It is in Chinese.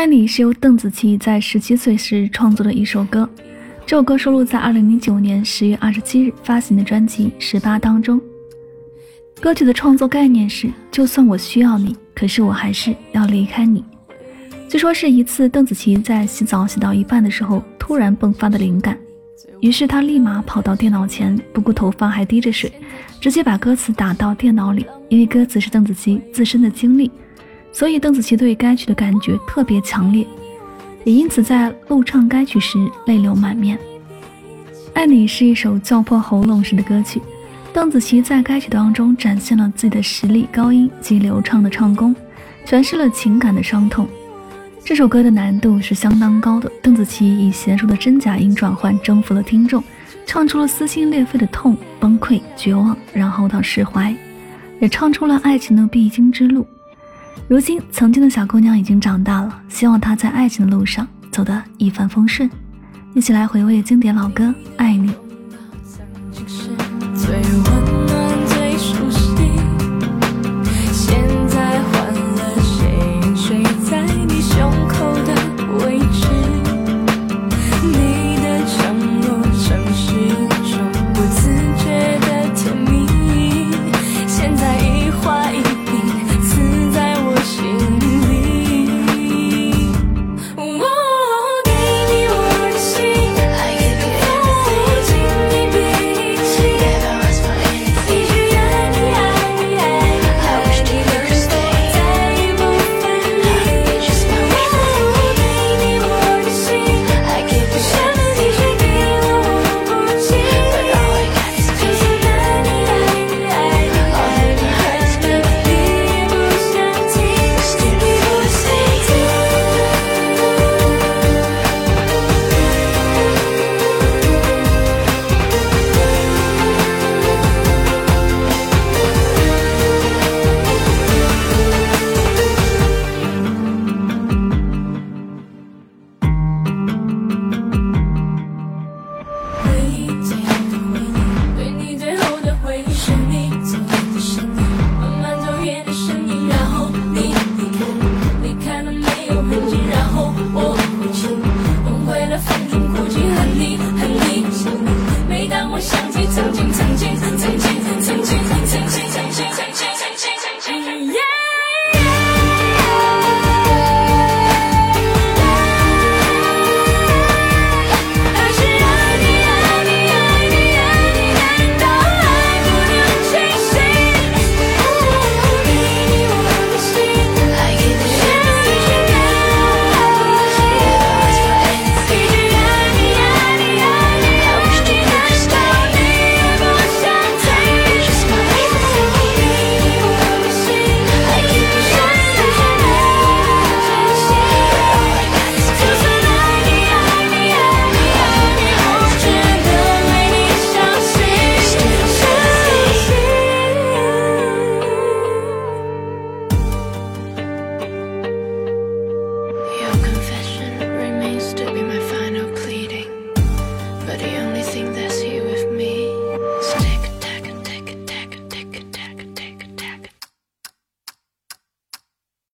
爱你是由邓紫棋在十七岁时创作的一首歌，这首歌收录在二零零九年十月二十七日发行的专辑《十八》当中。歌曲的创作概念是：就算我需要你，可是我还是要离开你。据说是一次邓紫棋在洗澡洗到一半的时候突然迸发的灵感，于是她立马跑到电脑前，不顾头发还滴着水，直接把歌词打到电脑里。因为歌词是邓紫棋自身的经历。所以邓紫棋对该曲的感觉特别强烈，也因此在录唱该曲时泪流满面。《爱你》是一首叫破喉咙式的歌曲，邓紫棋在该曲当中展现了自己的实力、高音及流畅的唱功，诠释了情感的伤痛。这首歌的难度是相当高的，邓紫棋以娴熟的真假音转换征服了听众，唱出了撕心裂肺的痛、崩溃、绝望，然后到释怀，也唱出了爱情的必经之路。如今，曾经的小姑娘已经长大了，希望她在爱情的路上走得一帆风顺。一起来回味经典老歌《爱你》。